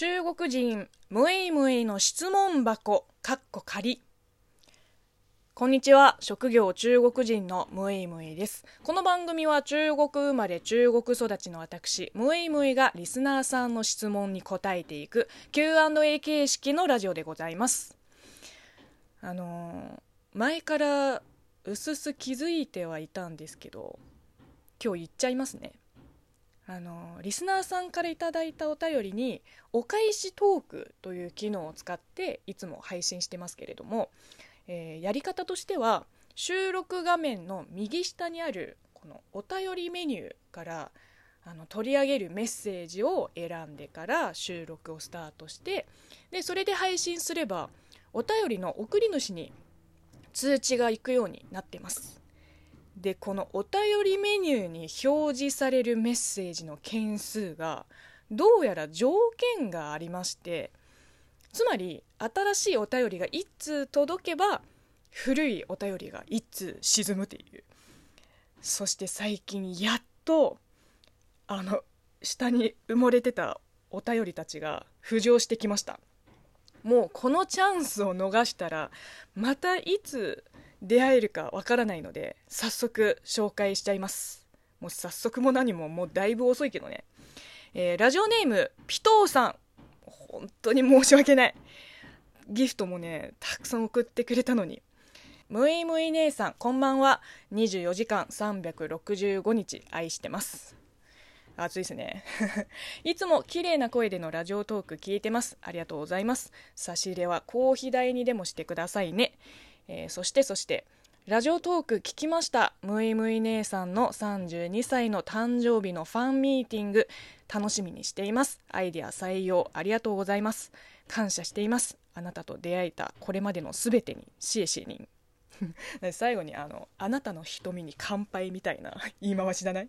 中国人ムエイムイの質問箱かっこ仮こんにちは。職業中国人のムエイムイです。この番組は中国生まれ中国育ちの私ムエイムイがリスナーさんの質問に答えていく Q&A 形式のラジオでございます。あのー前からうすす気づいてはいたんですけど今日言っちゃいますね。あのリスナーさんからいただいたお便りにお返しトークという機能を使っていつも配信してますけれども、えーやり方としては収録画面の右下にあるこのお便りメニューからあの取り上げるメッセージを選んでから収録をスタートしてでそれで配信すればお便りの送り主に通知が行くようになってます。でこのお便りメニューに表示されるメッセージの件数がどうやら条件がありましてつまり新しいお便りが1通届けば古いお便りが1通沈むという。そして最近やっとあの下に埋もれてたお便りたちが浮上してきました。もうこのチャンスを逃したらまたいつ出会えるかわからないので早速紹介しちゃいます。もう早速も何ももうだいぶ遅いけどね、えーラジオネームピトーさん。本当に申し訳ない。ギフトもねたくさん送ってくれたのに。むいむい姉さんこんばんは。24時間365日愛してます。暑いですね。いつも綺麗な声でのラジオトーク聞いてます。ありがとうございます。差し入れはコーヒー代にでもしてくださいね、えーそしてそしてラジオトーク聞きました。むいむい姉さんの32歳の誕生日のファンミーティング。楽しみにしています。アイデア採用ありがとうございます。感謝しています。あなたと出会えたこれまでのすべてにシエシエに。最後にあの「あなたの瞳に乾杯」みたいな 言い回しじゃない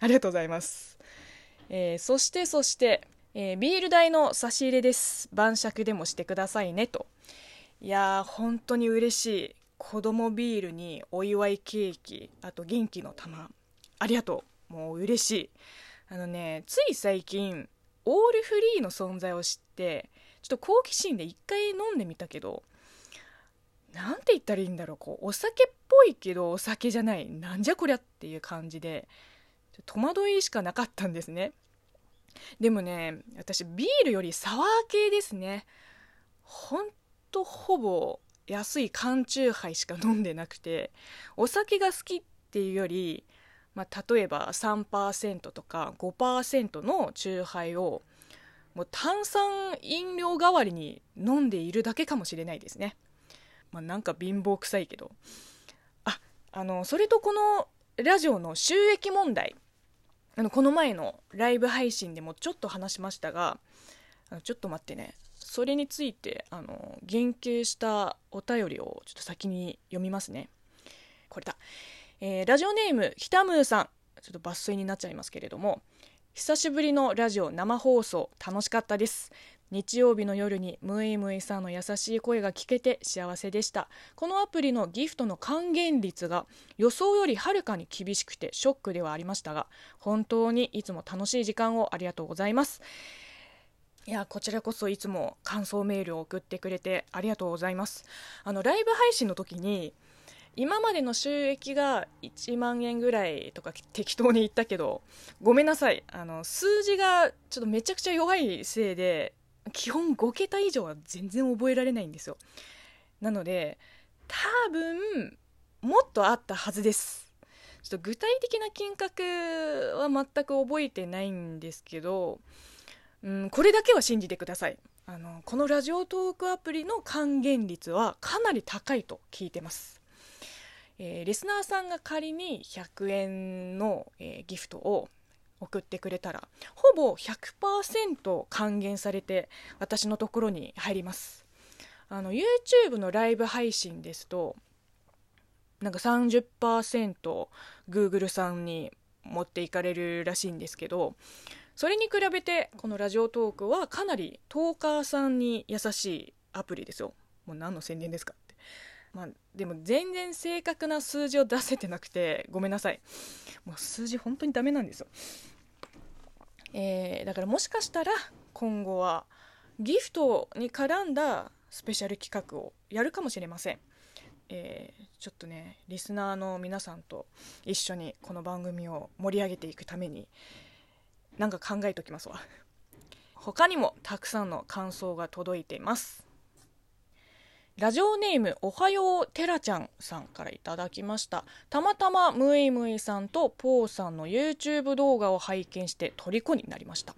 ありがとうございます、えーそしてそして、えービール代の差し入れです。晩酌でもしてくださいねと。いやー本当に嬉しい。子供ビールにお祝いケーキあと元気の玉。ありがとう。もう嬉しい。あのねつい最近オールフリーの存在を知ってちょっと好奇心で一回飲んでみたけどなんて言ったらいいんだろう。こうお酒っぽいけどお酒じゃない。なんじゃこりゃっていう感じで戸惑いしかなかったんですね。でもね私ビールよりサワー系ですね。ほんとほぼ安い缶チューハイしか飲んでなくてお酒が好きっていうより、まあ、例えば3%とか5%のチューハイをもう炭酸飲料代わりに飲んでいるだけかもしれないですね、まあ、なんか貧乏臭いけど。ああのそれとこのラジオの収益問題あのこの前のライブ配信でもちょっと話しましたがあのちょっと待ってね。それについてあの言及したお便りをちょっと先に読みますね。これだ、えーラジオネームひたむーさん。ちょっと抜粋になっちゃいますけれども。久しぶりのラジオ生放送楽しかったです。日曜日の夜にムイムイさんの優しい声が聞けて幸せでした。このアプリのギフトの還元率が予想よりはるかに厳しくてショックではありましたが本当にいつも楽しい時間をありがとうございます。いやこちらこそいつも感想メールを送ってくれてありがとうございます。あのライブ配信の時に今までの収益が1万円ぐらいとか適当に言ったけどごめんなさい。あの数字がちょっとめちゃくちゃ弱いせいで基本5桁以上は全然覚えられないんですよ。なので多分もっとあったはずです。ちょっと具体的な金額は全く覚えてないんですけどうん、これだけは信じてください。あのこのラジオトークアプリの還元率はかなり高いと聞いてます、えーリスナーさんが仮に100円の、えーギフトを送ってくれたらほぼ100%還元されて私のところに入ります。あの YouTube のライブ配信ですとなんか 30%Google さんに持っていかれるらしいんですけどそれに比べてこのラジオトークはかなりトーカーさんに優しいアプリですよ。もう何の宣伝ですかって。まあでも全然正確な数字を出せてなくてごめんなさい。もう数字本当にダメなんですよ。えーだからもしかしたら今後はギフトに絡んだスペシャル企画をやるかもしれません。えー、ちょっとねリスナーの皆さんと一緒にこの番組を盛り上げていくためになんか考えておきますわ。他にもたくさんの感想が届いています。ラジオネームおはようてらちゃんさんからいただきました。たまたまムイムイさんとポーさんの YouTube 動画を拝見して虜になりました。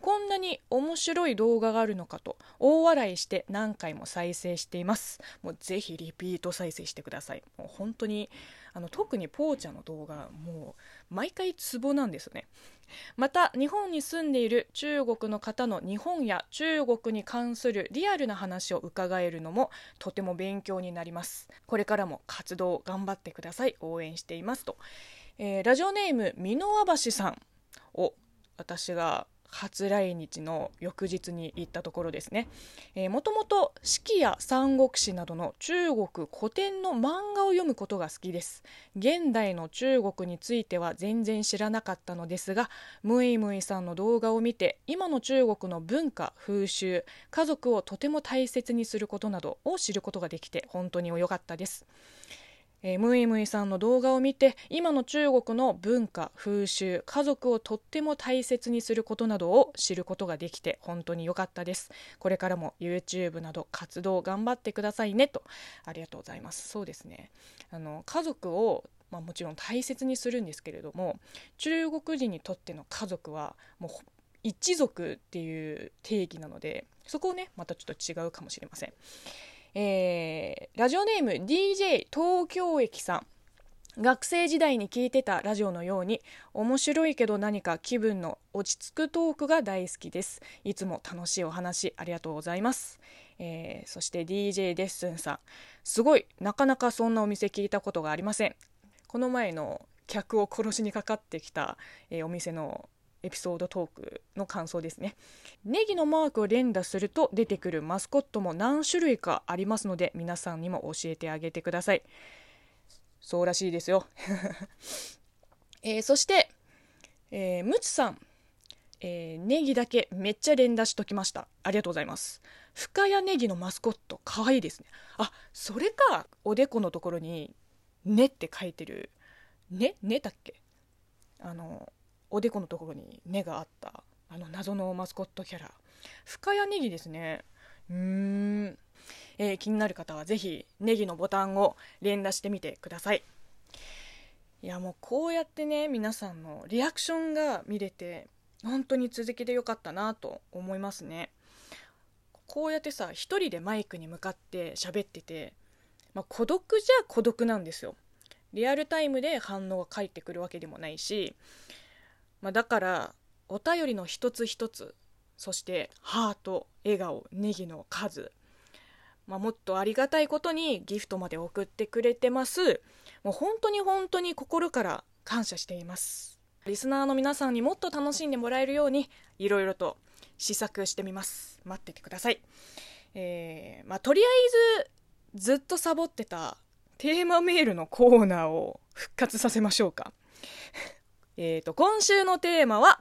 こんなに面白い動画があるのかと大笑いして何回も再生しています。もうぜひリピート再生してください。もう本当にあの特にポーちゃんの動画もう毎回ツボなんですね。また日本に住んでいる中国の方の日本や中国に関するリアルな話を伺えるのもとても勉強になります。これからも活動頑張ってください。応援していますと、えー、ラジオネーム箕輪橋さんを私が初来日の翌日に行ったところですね、えー、もともと四季や三国志などの中国古典の漫画を読むことが好きです。現代の中国については全然知らなかったのですがムイムイさんの動画を見て今の中国の文化風習家族をとても大切にすることなどを知ることができて本当に良かったです。えー、ムイムイさんの動画を見て今の中国の文化風習家族をとっても大切にすることなどを知ることができて本当に良かったです。これからも YouTube など活動頑張ってくださいねとありがとうございます。そうですね。あの家族をまあ、もちろん大切にするんですけれども中国人にとっての家族はもう一族っていう定義なのでそこをねまたちょっと違うかもしれません。えー、ラジオネーム DJ 東京駅さん。学生時代に聞いてたラジオのように面白いけど何か気分の落ち着くトークが大好きです。いつも楽しいお話ありがとうございます、えー、そして DJ デッスンさん。すごいなかなかそんなお店聞いたことがありません。この前の客を殺しにかかってきた、えー、お店のエピソードトークの感想ですね。ネギのマークを連打すると出てくるマスコットも何種類かありますので皆さんにも教えてあげてください。そうらしいですよ、えー、そして、えー、ムツさん、えー、ネギだけめっちゃ連打しときました。ありがとうございます。深谷ネギのマスコットかわいいですね。あそれかおでこのところに「ね」って書いてる「ね」ねだっけ？あのおでこのところに根があったあの謎のマスコットキャラ。深谷ネギですね。うーん、えー、気になる方はぜひネギのボタンを連打してみてください。いやもうこうやってね皆さんのリアクションが見れて本当に続きでよかったなと思いますね。こうやってさ一人でマイクに向かって喋ってて、まあ、孤独じゃ孤独なんですよ。リアルタイムで反応が返ってくるわけでもないしまあ、だからお便りの一つ一つそしてハート笑顔ネギの数、まあ、もっとありがたいことにギフトまで送ってくれてます。もう本当に本当に心から感謝しています。リスナーの皆さんにもっと楽しんでもらえるようにいろいろと試作してみます。待っててください。えー、まあ、とりあえずずっとサボってたテーマメールのコーナーを復活させましょうか。えーと、今週のテーマは、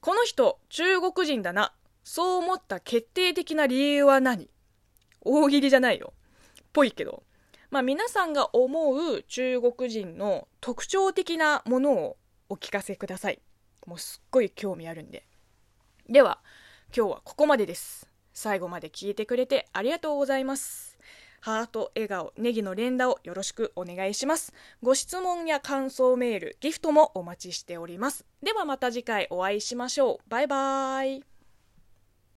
この人、中国人だな。そう思った決定的な理由は何？大喜利じゃないよ。ぽいけど。まあ皆さんが思う中国人の特徴的なものをお聞かせください。もうすっごい興味あるんで。では、今日はここまでです。最後まで聞いてくれてありがとうございます。ハート、笑顔、ネギの連打をよろしくお願いします。ご質問や感想メール、ギフトもお待ちしております。ではまた次回お会いしましょう。バイバーイ。